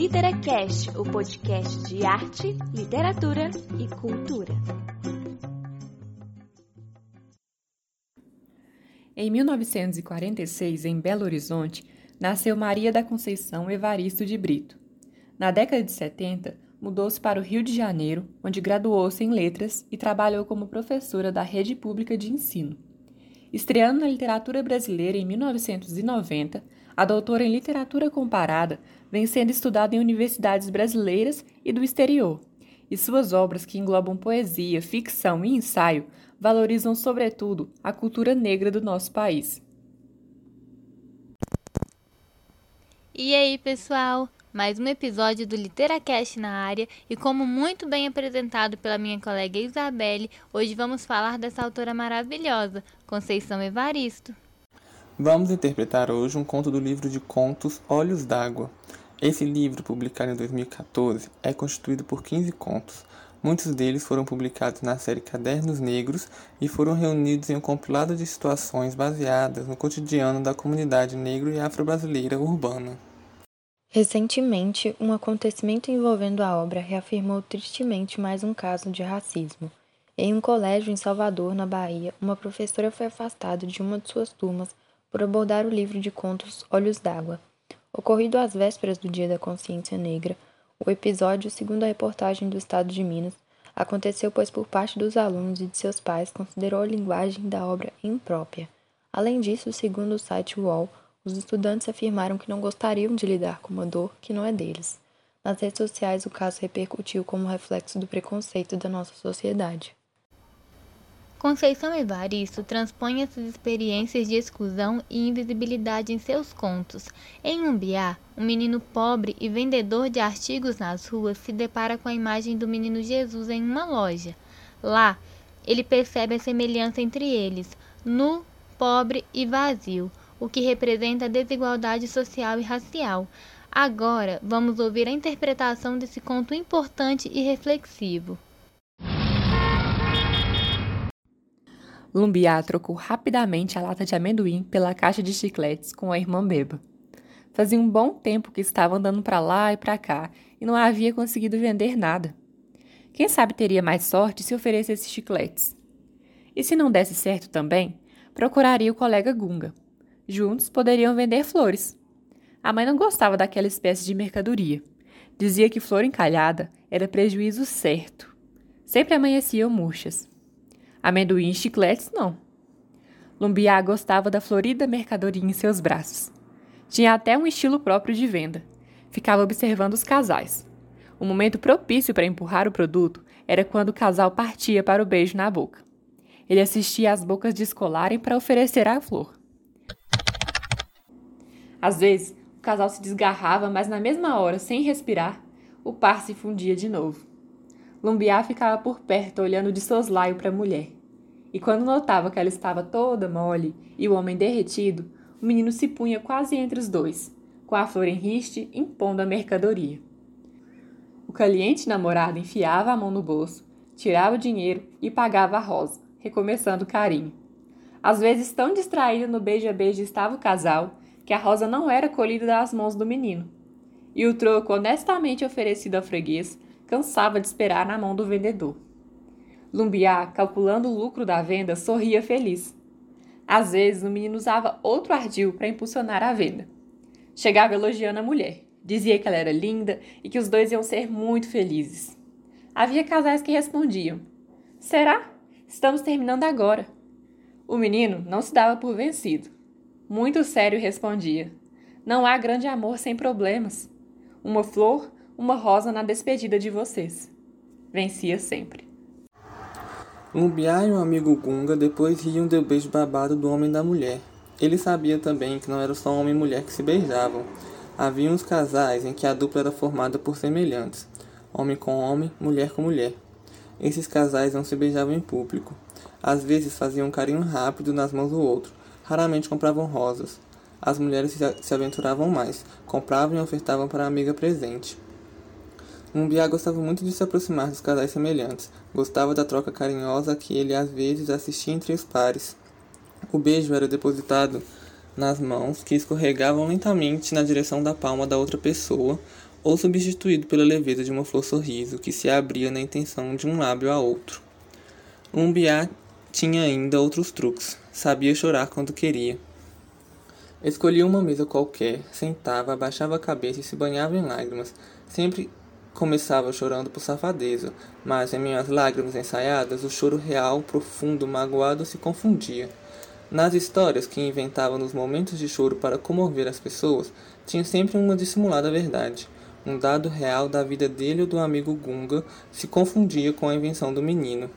Literacast, o podcast de arte, literatura e cultura. Em 1946, em Belo Horizonte, nasceu Maria da Conceição Evaristo de Brito. Na década de 70, mudou-se para o Rio de Janeiro, onde graduou-se em letras e trabalhou como professora da rede pública de ensino. Estreando na literatura brasileira em 1990, a doutora em literatura comparada vem sendo estudada em universidades brasileiras e do exterior, e suas obras, que englobam poesia, ficção e ensaio, valorizam sobretudo a cultura negra do nosso país. E aí, pessoal? mais um episódio do Literacast na área e como muito bem apresentado pela minha colega Isabelle, hoje vamos falar dessa autora maravilhosa, Conceição Evaristo. Vamos interpretar hoje um conto do livro de contos Olhos d'Água. Esse livro, publicado em 2014, é constituído por 15 contos. Muitos deles foram publicados na série Cadernos Negros e foram reunidos em um compilado de situações baseadas no cotidiano da comunidade negro e afro-brasileira urbana. Recentemente, um acontecimento envolvendo a obra reafirmou tristemente mais um caso de racismo. Em um colégio em Salvador, na Bahia, uma professora foi afastada de uma de suas turmas por abordar o livro de contos Olhos d'Água. Ocorrido às vésperas do Dia da Consciência Negra, o episódio, segundo a reportagem do Estado de Minas, aconteceu pois por parte dos alunos e de seus pais considerou a linguagem da obra imprópria. Além disso, segundo o site UOL, os estudantes afirmaram que não gostariam de lidar com uma dor que não é deles. Nas redes sociais, o caso repercutiu como reflexo do preconceito da nossa sociedade. Conceição Evaristo transpõe essas experiências de exclusão e invisibilidade em seus contos. Em Umbiá, um menino pobre e vendedor de artigos nas ruas se depara com a imagem do menino Jesus em uma loja. Lá, ele percebe a semelhança entre eles, nu, pobre e vazio, o que representa a desigualdade social e racial. Agora, vamos ouvir a interpretação desse conto importante e reflexivo. Lumbiá trocou rapidamente a lata de amendoim pela caixa de chicletes com a irmã Beba. Fazia um bom tempo que estava andando para lá e para cá e não havia conseguido vender nada. Quem sabe teria mais sorte se oferecesse chicletes. E se não desse certo também, procuraria o colega Gunga, Juntos poderiam vender flores. A mãe não gostava daquela espécie de mercadoria. Dizia que flor encalhada era prejuízo certo. Sempre amanheciam murchas. Amendoim e chicletes, não. Lumbiá gostava da florida mercadoria em seus braços. Tinha até um estilo próprio de venda. Ficava observando os casais. O momento propício para empurrar o produto era quando o casal partia para o beijo na boca. Ele assistia às bocas descolarem para oferecer a flor. Às vezes, o casal se desgarrava, mas na mesma hora, sem respirar, o par se fundia de novo. Lumbiá ficava por perto, olhando de soslaio para a mulher. E quando notava que ela estava toda mole e o homem derretido, o menino se punha quase entre os dois, com a flor em riste, impondo a mercadoria. O caliente namorado enfiava a mão no bolso, tirava o dinheiro e pagava a rosa, recomeçando o carinho. Às vezes, tão distraído no beija-beija estava o casal que a rosa não era colhida das mãos do menino. E o troco honestamente oferecido ao freguês cansava de esperar na mão do vendedor. Lumbiá, calculando o lucro da venda, sorria feliz. Às vezes, o menino usava outro ardil para impulsionar a venda. Chegava elogiando a mulher, dizia que ela era linda e que os dois iam ser muito felizes. Havia casais que respondiam: Será? Estamos terminando agora. O menino não se dava por vencido. Muito sério respondia: Não há grande amor sem problemas. Uma flor, uma rosa na despedida de vocês. Vencia sempre. Lumbiá e o amigo Gunga depois riam do beijo babado do homem e da mulher. Ele sabia também que não era só homem e mulher que se beijavam. Havia uns casais em que a dupla era formada por semelhantes, homem com homem, mulher com mulher. Esses casais não se beijavam em público. Às vezes faziam um carinho rápido nas mãos do outro, raramente compravam rosas. As mulheres se aventuravam mais, compravam e ofertavam para a amiga presente. Mumbiá gostava muito de se aproximar dos casais semelhantes, gostava da troca carinhosa que ele às vezes assistia entre os pares. O beijo era depositado nas mãos que escorregavam lentamente na direção da palma da outra pessoa, ou substituído pela leveza de uma flor sorriso que se abria na intenção de um lábio a outro. Lumbiá tinha ainda outros truques, sabia chorar quando queria. Escolhia uma mesa qualquer, sentava, abaixava a cabeça e se banhava em lágrimas. Sempre começava chorando por safadeza, mas em minhas lágrimas ensaiadas, o choro real, profundo, magoado se confundia. Nas histórias que inventava nos momentos de choro para comover as pessoas, tinha sempre uma dissimulada verdade. Um dado real da vida dele ou do amigo Gunga se confundia com a invenção do menino.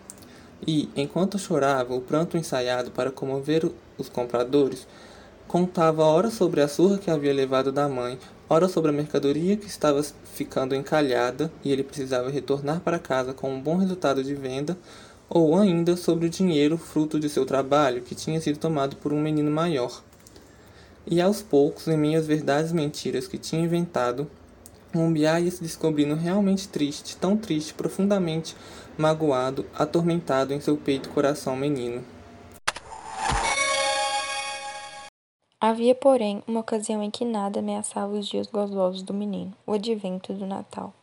E, enquanto chorava, o pranto ensaiado para comover os compradores, contava ora sobre a surra que havia levado da mãe, ora sobre a mercadoria que estava ficando encalhada e ele precisava retornar para casa com um bom resultado de venda, ou ainda sobre o dinheiro fruto de seu trabalho que tinha sido tomado por um menino maior. E aos poucos, em minhas verdades mentiras que tinha inventado, Lumbiá ia se descobrindo realmente triste, tão triste, profundamente magoado, atormentado em seu peito coração menino. Havia, porém, uma ocasião em que nada ameaçava os dias gozosos do menino, o advento do Natal.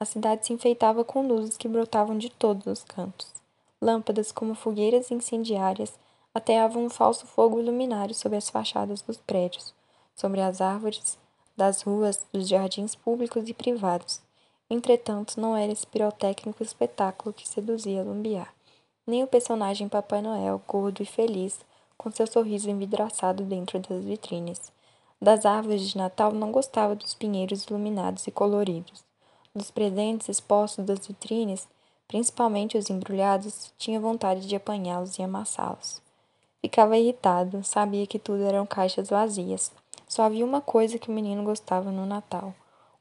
A cidade se enfeitava com luzes que brotavam de todos os cantos. Lâmpadas, como fogueiras incendiárias, ateavam um falso fogo luminário sobre as fachadas dos prédios, sobre as árvores das ruas, dos jardins públicos e privados. Entretanto, não era esse pirotécnico espetáculo que seduzia Lumbiá, nem o personagem Papai Noel, gordo e feliz, com seu sorriso envidraçado dentro das vitrines. Das árvores de Natal não gostava dos pinheiros iluminados e coloridos. Dos presentes expostos das vitrines, principalmente os embrulhados, tinha vontade de apanhá-los e amassá-los. Ficava irritado, sabia que tudo eram caixas vazias. Só havia uma coisa que o menino gostava no Natal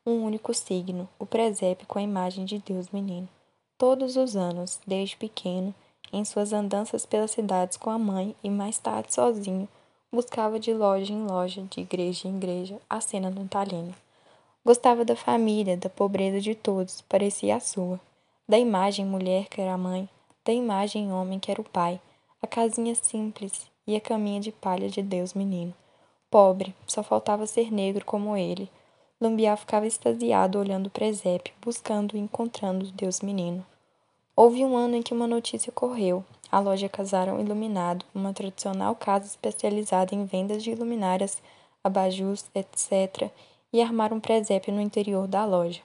um único signo, o presépio com a imagem de Deus menino. Todos os anos, desde pequeno, em suas andanças pelas cidades com a mãe e mais tarde sozinho, buscava de loja em loja, de igreja em igreja, a cena natalina. Gostava da família, da pobreza de todos, parecia a sua. Da imagem mulher que era a mãe, da imagem homem que era o pai, a casinha simples e a caminha de palha de Deus menino. Pobre, só faltava ser negro como ele, Lambiá ficava extasiado olhando o presépio, buscando e encontrando Deus menino. Houve um ano em que uma notícia correu. A loja Casarão Iluminado, uma tradicional casa especializada em vendas de luminárias, abajus, etc., e armar um presépio no interior da loja.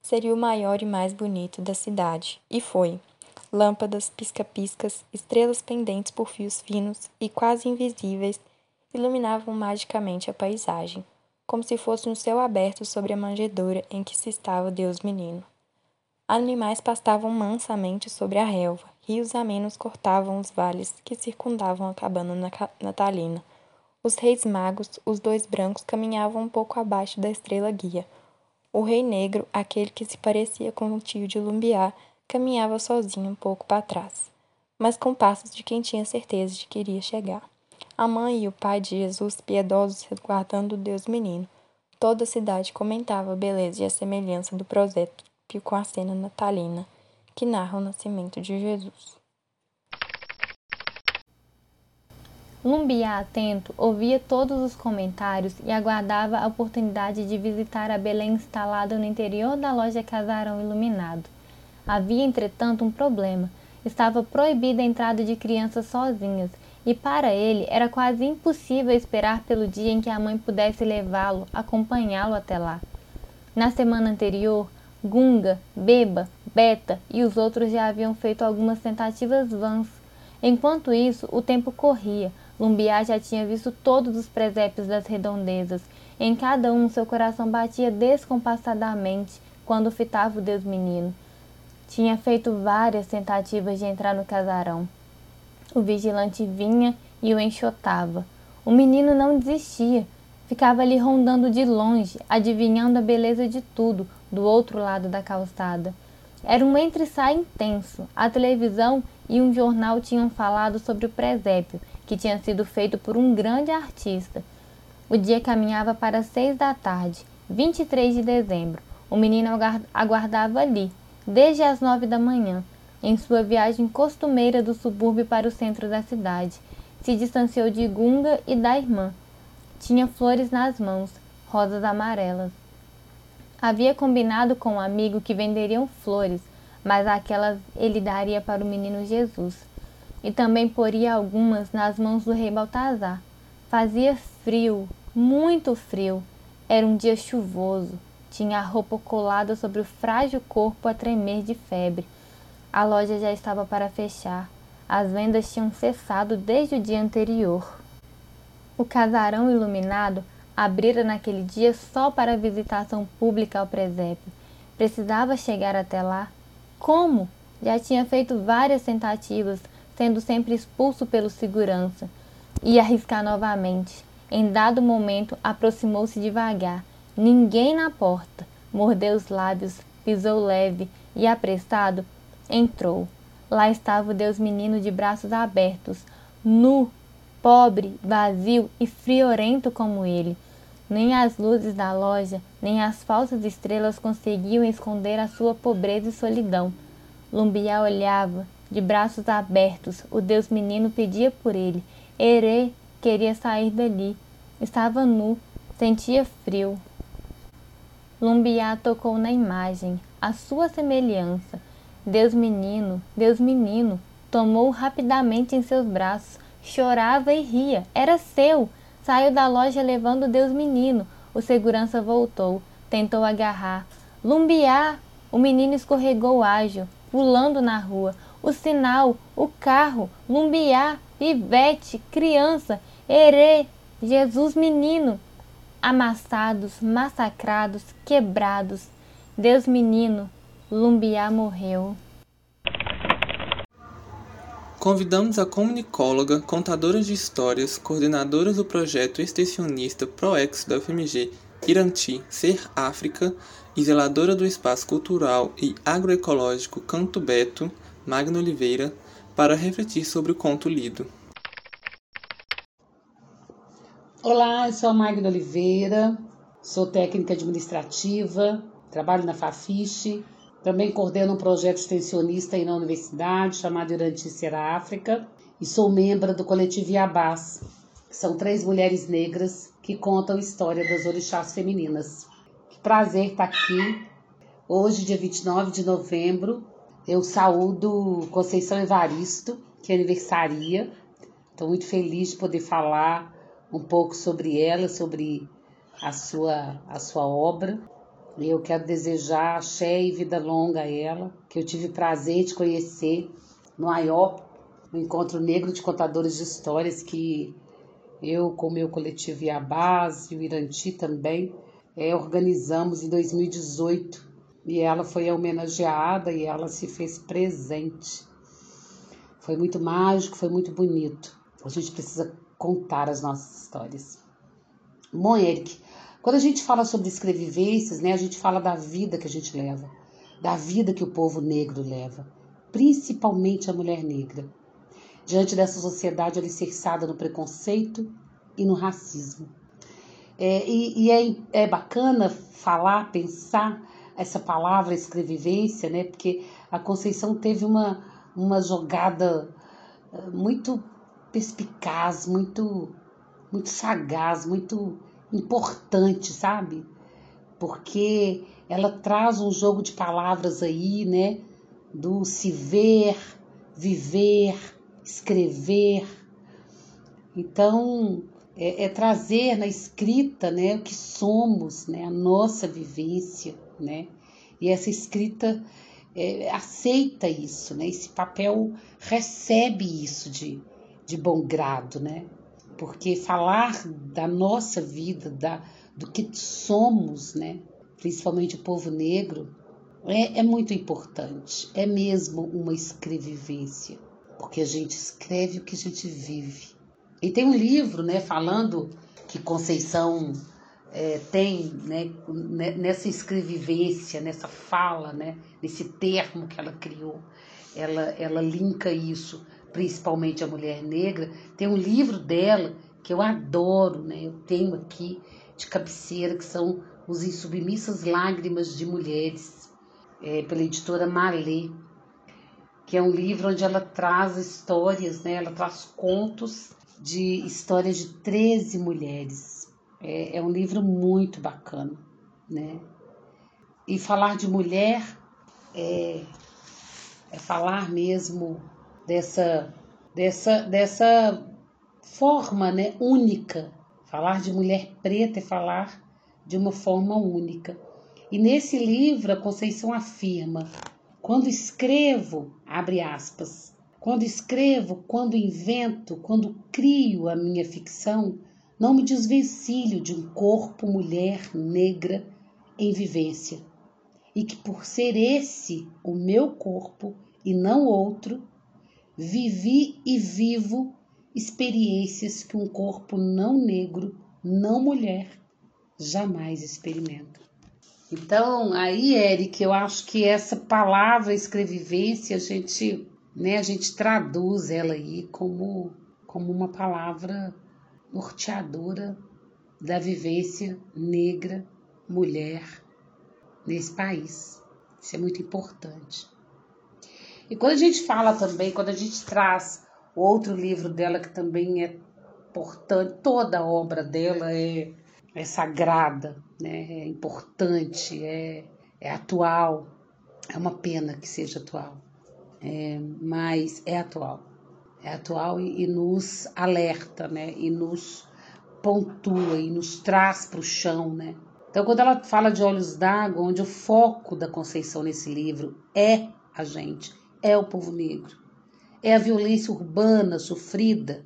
Seria o maior e mais bonito da cidade. E foi. Lâmpadas, pisca-piscas, estrelas pendentes por fios finos e quase invisíveis iluminavam magicamente a paisagem como se fosse um céu aberto sobre a manjedoura em que se estava Deus menino. Animais pastavam mansamente sobre a relva, rios amenos cortavam os vales que circundavam a cabana natalina. Os reis magos, os dois brancos, caminhavam um pouco abaixo da estrela guia. O rei negro, aquele que se parecia com o tio de Lumbiá, caminhava sozinho um pouco para trás, mas com passos de quem tinha certeza de que iria chegar a mãe e o pai de Jesus piedosos resguardando o Deus menino. Toda a cidade comentava a beleza e a semelhança do prosépio com a cena natalina que narra o nascimento de Jesus. Lumbiá, atento, ouvia todos os comentários e aguardava a oportunidade de visitar a Belém instalada no interior da loja Casarão Iluminado. Havia, entretanto, um problema. Estava proibida a entrada de crianças sozinhas e para ele era quase impossível esperar pelo dia em que a mãe pudesse levá-lo, acompanhá-lo até lá. Na semana anterior, Gunga, Beba, Beta e os outros já haviam feito algumas tentativas vãs. Enquanto isso, o tempo corria. Lumbiá já tinha visto todos os presépios das redondezas. Em cada um, seu coração batia descompassadamente quando fitava o Deus menino. Tinha feito várias tentativas de entrar no casarão. O vigilante vinha e o enxotava. O menino não desistia, ficava ali rondando de longe, adivinhando a beleza de tudo do outro lado da calçada. Era um entre-sai intenso. A televisão e um jornal tinham falado sobre o presépio, que tinha sido feito por um grande artista. O dia caminhava para seis da tarde, 23 de dezembro. O menino aguardava ali, desde as nove da manhã, em sua viagem costumeira do subúrbio para o centro da cidade. Se distanciou de Gunga e da irmã. Tinha flores nas mãos, rosas amarelas. Havia combinado com um amigo que venderiam flores, mas aquelas ele daria para o menino Jesus. E também poria algumas nas mãos do rei Baltazar. Fazia frio, muito frio. Era um dia chuvoso. Tinha a roupa colada sobre o frágil corpo a tremer de febre. A loja já estava para fechar. As vendas tinham cessado desde o dia anterior. O casarão iluminado abrira naquele dia só para visitação pública ao presépio. Precisava chegar até lá. Como? Já tinha feito várias tentativas, sendo sempre expulso pelo segurança. Ia arriscar novamente. Em dado momento, aproximou-se devagar. Ninguém na porta. Mordeu os lábios, pisou leve e, apressado, entrou. Lá estava o Deus menino de braços abertos, nu, pobre, vazio e friorento como ele. Nem as luzes da loja, nem as falsas estrelas conseguiam esconder a sua pobreza e solidão. Lumbiá olhava, de braços abertos, o Deus menino pedia por ele. Herê queria sair dali. Estava nu, sentia frio. Lumbiá tocou na imagem, a sua semelhança. Deus menino, Deus menino, tomou-o rapidamente em seus braços, chorava e ria. Era seu! Saiu da loja levando Deus menino. O segurança voltou, tentou agarrar. Lumbiá! O menino escorregou ágil, pulando na rua. O sinal, o carro, Lumbiá, Ivete, criança, Herê, Jesus menino. Amassados, massacrados, quebrados. Deus menino, Lumbiá morreu. Convidamos a comunicóloga, contadora de histórias, coordenadora do projeto extensionista ProEx da UFMG, Iranti Ser África e zeladora do espaço cultural e agroecológico Canto Beto, Magna Oliveira, para refletir sobre o conto lido. Olá, eu sou a Magna Oliveira, sou técnica administrativa, trabalho na Fafiche também coordeno um projeto extensionista aí na universidade chamado Irantícia África e sou membro do coletivo Iabás, que são três mulheres negras que contam a história das orixás femininas. Que prazer estar aqui. Hoje, dia 29 de novembro, eu saúdo Conceição Evaristo, que aniversaria. Estou muito feliz de poder falar um pouco sobre ela, sobre a sua, a sua obra. Eu quero desejar axé e vida longa a ela, que eu tive prazer de conhecer no AIOP, no Encontro Negro de Contadores de Histórias, que eu, com o meu coletivo Iabás e o Iranti também, é, organizamos em 2018. E ela foi homenageada e ela se fez presente. Foi muito mágico, foi muito bonito. A gente precisa contar as nossas histórias. Bom, Eric, quando a gente fala sobre escrevivências, né, a gente fala da vida que a gente leva, da vida que o povo negro leva, principalmente a mulher negra, diante dessa sociedade alicerçada no preconceito e no racismo. É, e, e é, é bacana falar, pensar essa palavra escrevivência, né, porque a Conceição teve uma, uma jogada eh, muito perspicaz, muito, muito sagaz, muito importante, sabe? Porque ela traz um jogo de palavras aí, né? Do se ver, viver, escrever. Então, é, é, trazer na escrita, né, o que somos, né, a nossa vivência, né? E essa escrita é, aceita isso, né? Esse papel recebe isso de, de bom grado, né? Porque falar da nossa vida, da, do que somos, né? principalmente o povo negro, é, é muito importante. É mesmo uma escrevivência, porque a gente escreve o que a gente vive. E tem um livro né, falando que Conceição é, tem né, nessa escrevivência, nessa fala, né, nesse termo que ela criou, ela, ela linka isso principalmente a mulher negra, tem um livro dela que eu adoro, né? Eu tenho aqui de cabeceira, que são Os Insubmissas Lágrimas de Mulheres, é, pela editora Malê, que é um livro onde ela traz histórias, né? Ela traz contos de histórias de 13 mulheres. É, é um livro muito bacana, né? E falar de mulher é, é falar mesmo dessa, dessa, dessa forma né, única. Falar de mulher preta é falar de uma forma única. E nesse livro a Conceição afirma: quando escrevo, abre aspas, quando escrevo, quando invento, quando crio a minha ficção, não me desvencilho de um corpo mulher negra em vivência. E que por ser esse o meu corpo e não outro, vivi e vivo experiências que um corpo não negro, não mulher, jamais experimenta. Então, aí, Eric, eu acho que essa palavra escrevivência, a gente, né, a gente traduz ela aí como, como uma palavra norteadora da vivência negra, mulher nesse país. Isso é muito importante. E quando a gente fala também, quando a gente traz outro livro dela que também é importante, toda a obra dela é é sagrada, né? é importante, é, é atual. É uma pena que seja atual, é, mas é atual. É atual e, e nos alerta, né? E nos pontua e nos traz para o chão, né? Então, quando ela fala de Olhos d'Água, onde o foco da Conceição nesse livro é a gente, é o povo negro, é a violência urbana sofrida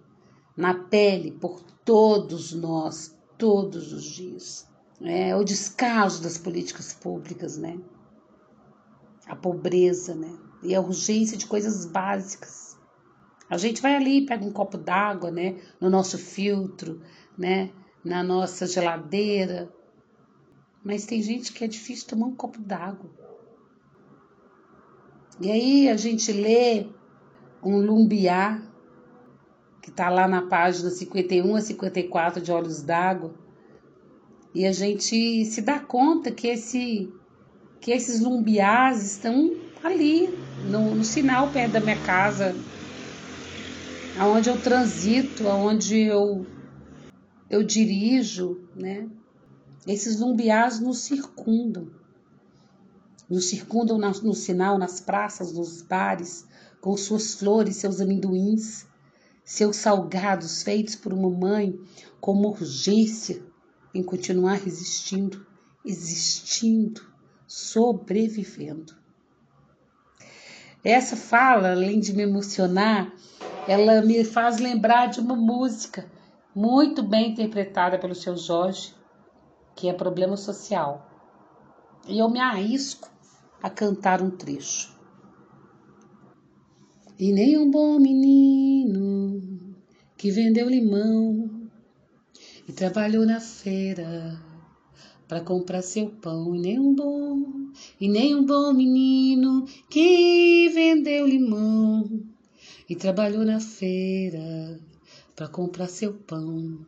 na pele por todos nós, todos os dias. É, o descaso das políticas públicas, né? A pobreza, né? E a urgência de coisas básicas. A gente vai ali, pega um copo d'água, né? No nosso filtro, né? Na nossa geladeira. Mas tem gente que é difícil tomar um copo d'água. E aí a gente lê um lumbiá que está lá na página 51 a 54 de Olhos d'Água, e a gente se dá conta que, esse, que esses lumbiás estão ali, no, no sinal perto da minha casa, aonde eu transito, aonde eu, eu dirijo, né? Esses lumbiás nos circundam. Nos circundam no sinal, nas praças, nos bares, com suas flores, seus amendoins, seus salgados feitos por uma mãe com uma urgência em continuar resistindo, existindo, sobrevivendo. Essa fala, além de me emocionar, ela me faz lembrar de uma música muito bem interpretada pelo seu Jorge, que é Problema Social. E eu me arrisco a cantar um trecho. E nem um bom menino que vendeu limão e trabalhou na feira para comprar seu pão. E nem um bom, e nem um bom menino que vendeu limão e trabalhou na feira para comprar seu pão.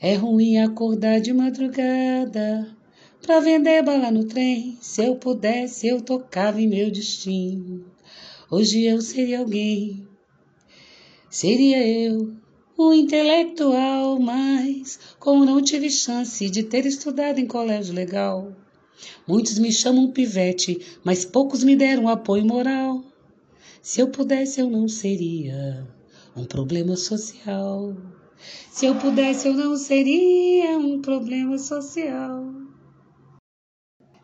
É ruim acordar de madrugada para vender bala no trem. Se eu pudesse, eu tocava em meu destino. Hoje eu seria alguém, seria eu, o intelectual, mas como não tive chance de ter estudado em colégio legal, muitos me chamam pivete, mas poucos me deram apoio moral. Se eu pudesse, eu não seria um problema social. Se eu pudesse, eu não seria um problema social.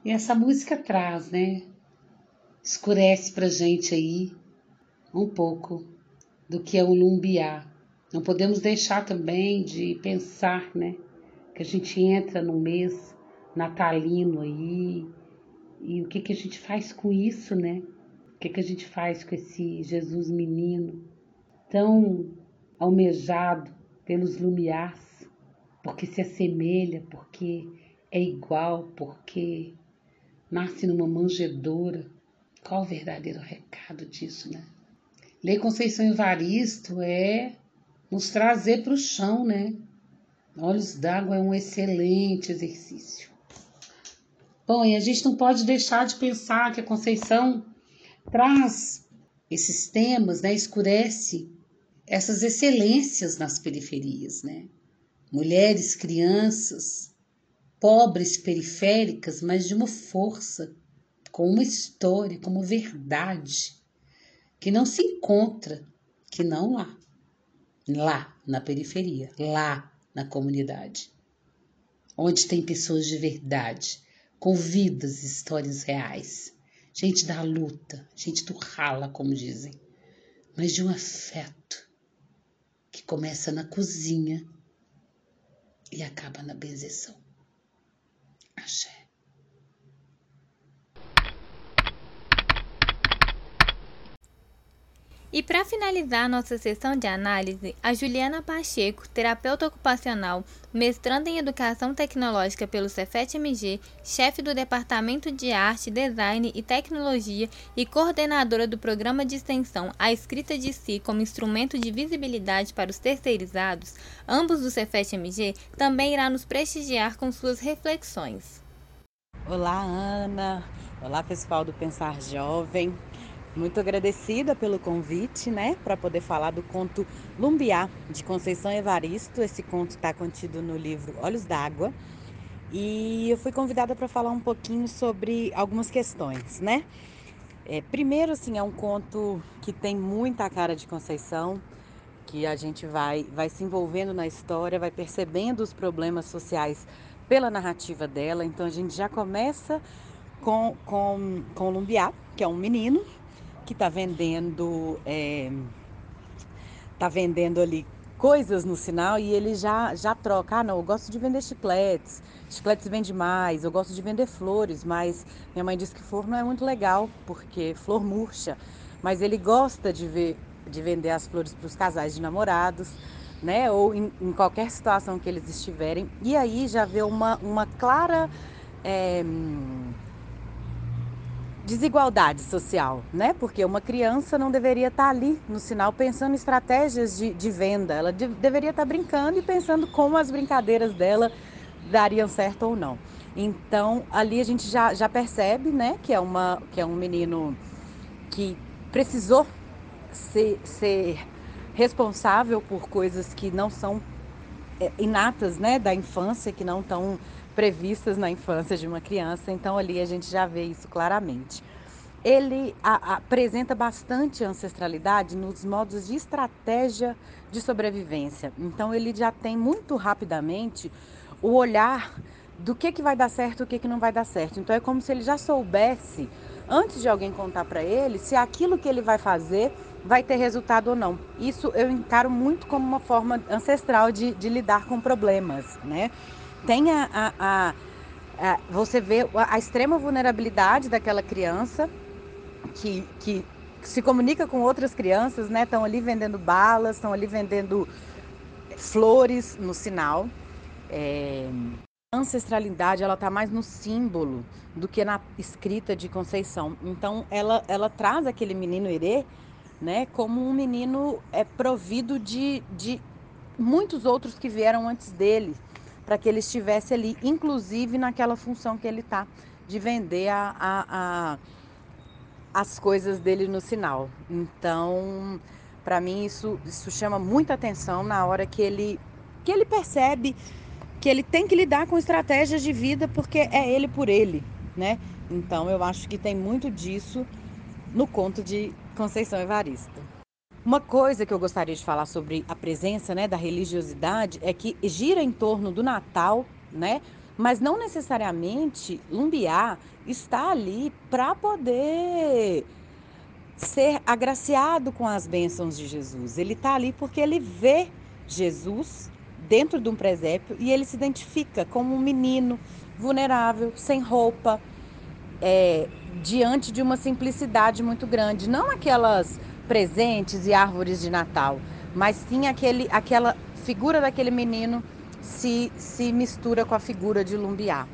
E essa música traz, né? escurece para gente aí um pouco do que é o lumbiá. Não podemos deixar também de pensar, né, que a gente entra no mês natalino aí e o que que a gente faz com isso, né? O que que a gente faz com esse Jesus menino tão almejado pelos lumiás, porque se assemelha, porque é igual, porque nasce numa manjedoura, qual o verdadeiro recado disso, né? Ler Conceição Evaristo é nos trazer para o chão, né? Olhos d'água é um excelente exercício. Bom, e a gente não pode deixar de pensar que a Conceição traz esses temas, né? Escurece essas excelências nas periferias, né? Mulheres, crianças, pobres, periféricas, mas de uma força, com uma história, como verdade, que não se encontra, que não lá, lá na periferia, lá na comunidade, onde tem pessoas de verdade, com vidas histórias reais, gente da luta, gente do rala, como dizem, mas de um afeto que começa na cozinha e acaba na benzeção. Axé. E para finalizar nossa sessão de análise, a Juliana Pacheco, terapeuta ocupacional, mestranda em Educação Tecnológica pelo Cefet-MG, chefe do Departamento de Arte, Design e Tecnologia e coordenadora do programa de extensão A Escrita de Si como instrumento de visibilidade para os terceirizados, ambos do Cefet-MG, também irá nos prestigiar com suas reflexões. Olá, Ana. Olá, pessoal do Pensar Jovem. Muito agradecida pelo convite, né, para poder falar do conto Lumbiá, de Conceição Evaristo. Esse conto está contido no livro Olhos d'Água. E eu fui convidada para falar um pouquinho sobre algumas questões, né? É, primeiro, assim, é um conto que tem muita cara de Conceição, que a gente vai, vai se envolvendo na história, vai percebendo os problemas sociais pela narrativa dela. Então, a gente já começa com, com, com Lumbiá, que é um menino que está vendendo é, tá vendendo ali coisas no sinal e ele já já troca. Ah, não, eu gosto de vender chicletes. Chicletes vende mais. Eu gosto de vender flores, mas minha mãe disse que flor não é muito legal porque flor murcha. Mas ele gosta de ver de vender as flores para os casais de namorados, né? Ou em, em, qualquer situação que eles estiverem. E aí já vê uma, uma clara é, desigualdade social, né? Porque uma criança não deveria estar ali no sinal pensando em estratégias de, de venda, ela de, deveria estar brincando e pensando como as brincadeiras dela dariam certo ou não. Então ali a gente já, já percebe, né, que é, uma, que é um menino que precisou ser, ser responsável por coisas que não são é, inatas, né, da infância, que não estão previstas na infância de uma criança, então ali a gente já vê isso claramente. Ele a, a, apresenta bastante ancestralidade nos modos de estratégia de sobrevivência. Então ele já tem muito rapidamente o olhar do que, que vai dar certo e o que, que não vai dar certo. Então é como se ele já soubesse, antes de alguém contar para ele, se aquilo que ele vai fazer vai ter resultado ou não. Isso eu encaro muito como uma forma ancestral de, de lidar com problemas, né? Tem a, a, a, você vê a, extrema vulnerabilidade daquela criança que, que se comunica com outras crianças, né? Estão ali vendendo balas, estão ali vendendo flores no sinal. É... A ancestralidade ela está mais no símbolo do que na escrita de Conceição. Então ela, ela traz aquele menino herê, né, como um menino é provido de, de muitos outros que vieram antes dele, para que ele estivesse ali, inclusive naquela função que ele está de vender a, a, a, as coisas dele no sinal. Então, para mim isso, isso chama muita atenção na hora que ele que ele percebe que ele tem que lidar com estratégias de vida porque é ele por ele, né? Então eu acho que tem muito disso no conto de Conceição Evaristo. Uma coisa que eu gostaria de falar sobre a presença né, da religiosidade é que gira em torno do Natal, né? Mas não necessariamente Lumbiá está ali para poder ser agraciado com as bênçãos de Jesus. Ele está ali porque ele vê Jesus dentro de um presépio e ele se identifica como um menino vulnerável, sem roupa, é, diante de uma simplicidade muito grande. Não aquelas presentes e árvores de Natal, mas sim aquele, aquela figura daquele menino se, se mistura com a figura de Lumbiá.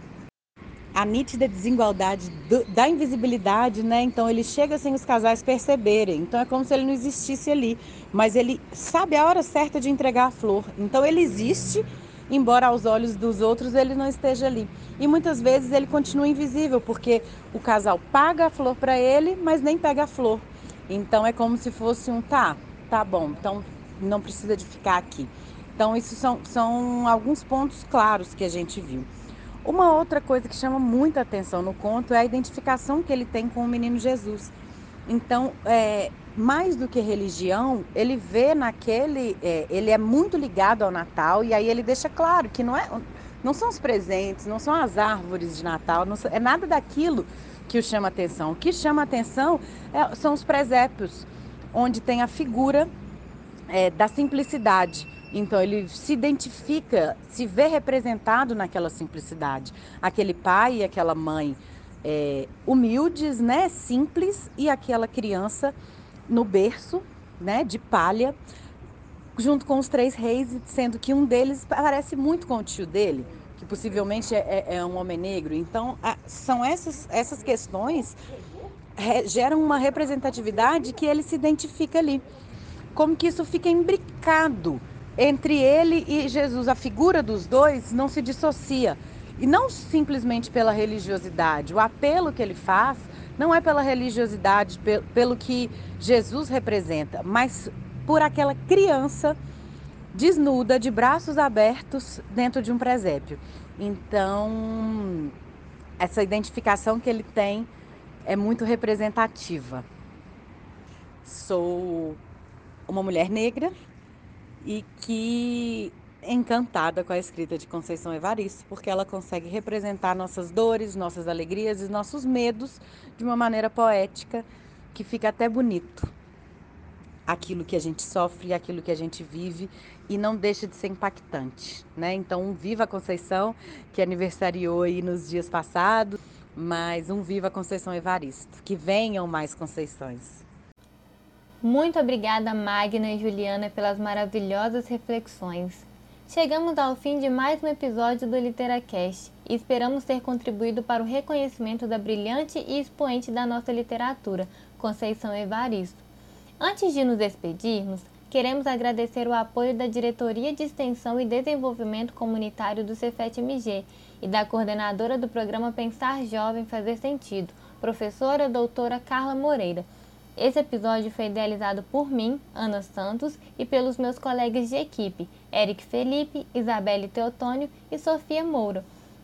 A nítida desigualdade do, da invisibilidade, né? Então ele chega sem os casais perceberem. Então é como se ele não existisse ali, mas ele sabe a hora certa de entregar a flor. Então ele existe, embora aos olhos dos outros ele não esteja ali. E muitas vezes ele continua invisível, porque o casal paga a flor para ele, mas nem pega a flor. Então é como se fosse um tá, tá bom, então não precisa de ficar aqui. Então, isso são, são alguns pontos claros que a gente viu. Uma outra coisa que chama muita atenção no conto é a identificação que ele tem com o menino Jesus. Então, é, mais do que religião, ele vê naquele, é, ele é muito ligado ao Natal e aí ele deixa claro que não é, não são os presentes, não são as árvores de Natal, não é nada daquilo que o chama atenção. O que chama atenção é, são os presépios, onde tem a figura é, da simplicidade. Então ele se identifica, se vê representado naquela simplicidade. Aquele pai e aquela mãe é, humildes, né, simples, e aquela criança no berço, né, de palha, junto com os três reis, sendo que um deles parece muito com o tio dele, que possivelmente é, é, é um homem negro. Então, a, são essas, essas questões re, geram uma representatividade que ele se identifica ali. Como que isso fica imbricado entre ele e Jesus. A figura dos dois não se dissocia. E não simplesmente pela religiosidade. O apelo que ele faz não é pela religiosidade, pelo que Jesus representa, mas por aquela criança desnuda, de braços abertos dentro de um presépio. Então, essa identificação que ele tem é muito representativa. Sou uma mulher negra e que encantada com a escrita de Conceição Evaristo, porque ela consegue representar nossas dores, nossas alegrias e nossos medos de uma maneira poética que fica até bonito. Aquilo que a gente sofre, aquilo que a gente vive e não deixa de ser impactante, né? Então, um viva Conceição que aniversariou aí nos dias passados, mas um viva Conceição Evaristo, que venham mais Conceições. Muito obrigada, Magna e Juliana, pelas maravilhosas reflexões. Chegamos ao fim de mais um episódio do LiteraCast e esperamos ter contribuído para o reconhecimento da brilhante e expoente da nossa literatura, Conceição Evaristo. Antes de nos despedirmos, queremos agradecer o apoio da Diretoria de Extensão e Desenvolvimento Comunitário do Cefet-MG e da coordenadora do programa Pensar Jovem Fazer Sentido, professora doutora Carla Moreira esse episódio foi idealizado por mim, Ana Santos, e pelos meus colegas de equipe, Eric Felipe, Isabelle Teotônio e Sofia Moura.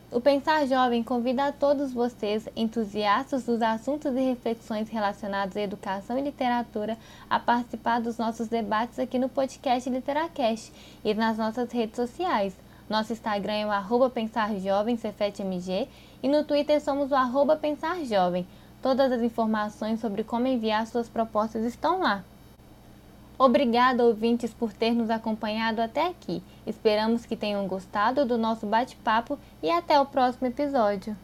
O Pensar Jovem convida a todos vocês, entusiastas dos assuntos e reflexões relacionados à educação e literatura, a participar dos nossos debates aqui no podcast Literacast e nas nossas redes sociais. Nosso Instagram é o arroba Pensar Jovem, Cefetmg, e no Twitter somos o arroba Pensar Jovem. Todas as informações sobre como enviar suas propostas estão lá. Obrigada, ouvintes, por ter nos acompanhado até aqui. Esperamos que tenham gostado do nosso bate-papo e até o próximo episódio.